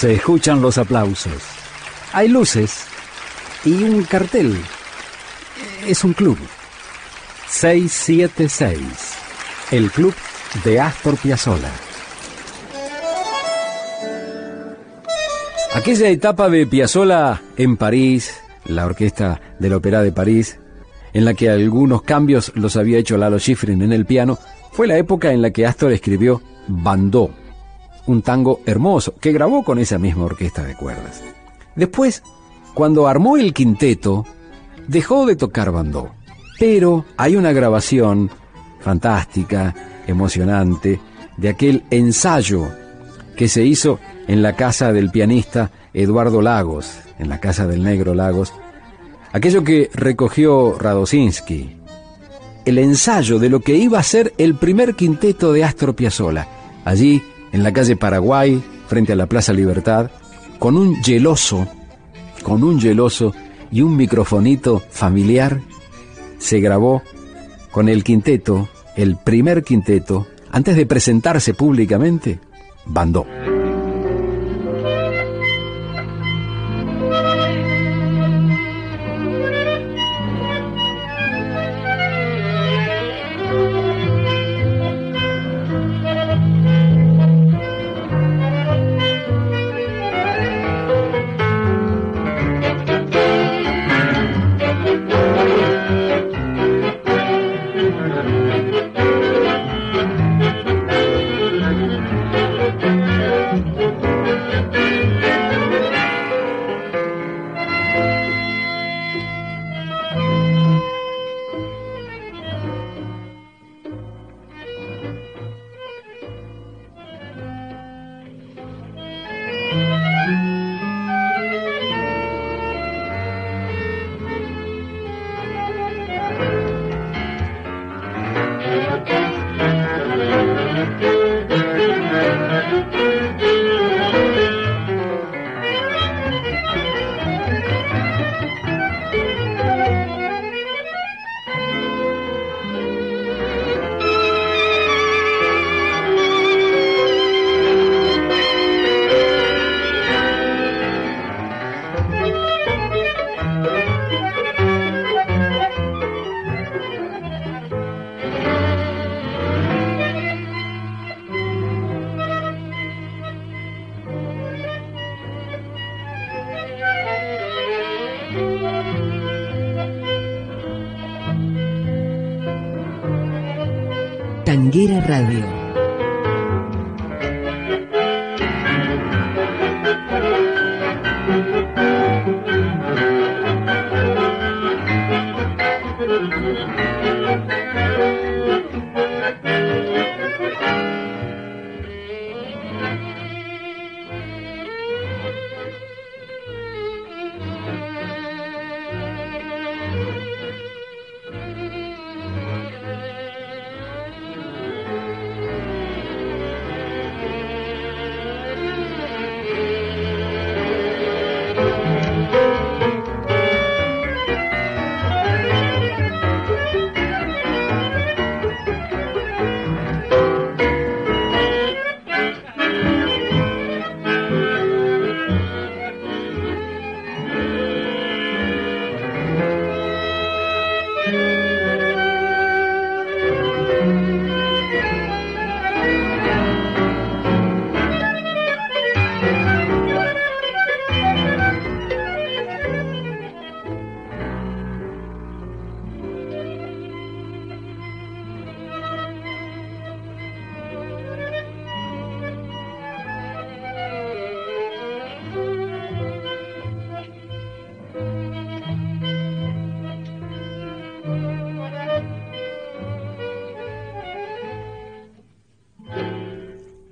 Se escuchan los aplausos. Hay luces y un cartel. Es un club. 676. El club de Astor Piazzolla. Aquella etapa de Piazzolla en París, la orquesta de la Ópera de París, en la que algunos cambios los había hecho Lalo Schifrin en el piano, fue la época en la que Astor escribió Bandó, un tango hermoso que grabó con esa misma orquesta de cuerdas. Después, cuando armó el quinteto, dejó de tocar Bandó, pero hay una grabación fantástica, emocionante, de aquel ensayo que se hizo en la casa del pianista Eduardo Lagos, en la casa del negro Lagos, aquello que recogió Radosinski, el ensayo de lo que iba a ser el primer quinteto de Astor Piazzolla, allí en la calle Paraguay, frente a la Plaza Libertad, con un geloso, con un geloso y un microfonito familiar, se grabó con el quinteto, el primer quinteto, antes de presentarse públicamente, Bandó. Tanguera Radio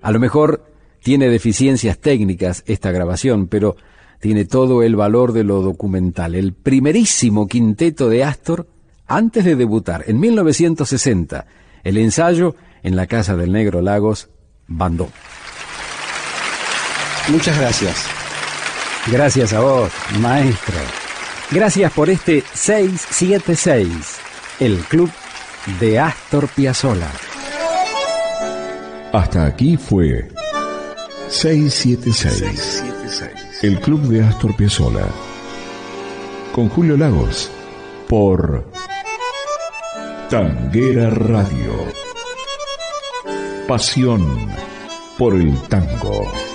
A lo mejor tiene deficiencias técnicas esta grabación, pero tiene todo el valor de lo documental. El primerísimo quinteto de Astor antes de debutar en 1960. El ensayo en la casa del Negro Lagos, Bandó. Muchas gracias. Gracias a vos, maestro. Gracias por este 676, el club de Astor Piazzolla. Hasta aquí fue 676, El Club de Astor Piazzolla. Con Julio Lagos. Por Tanguera Radio. Pasión por el tango.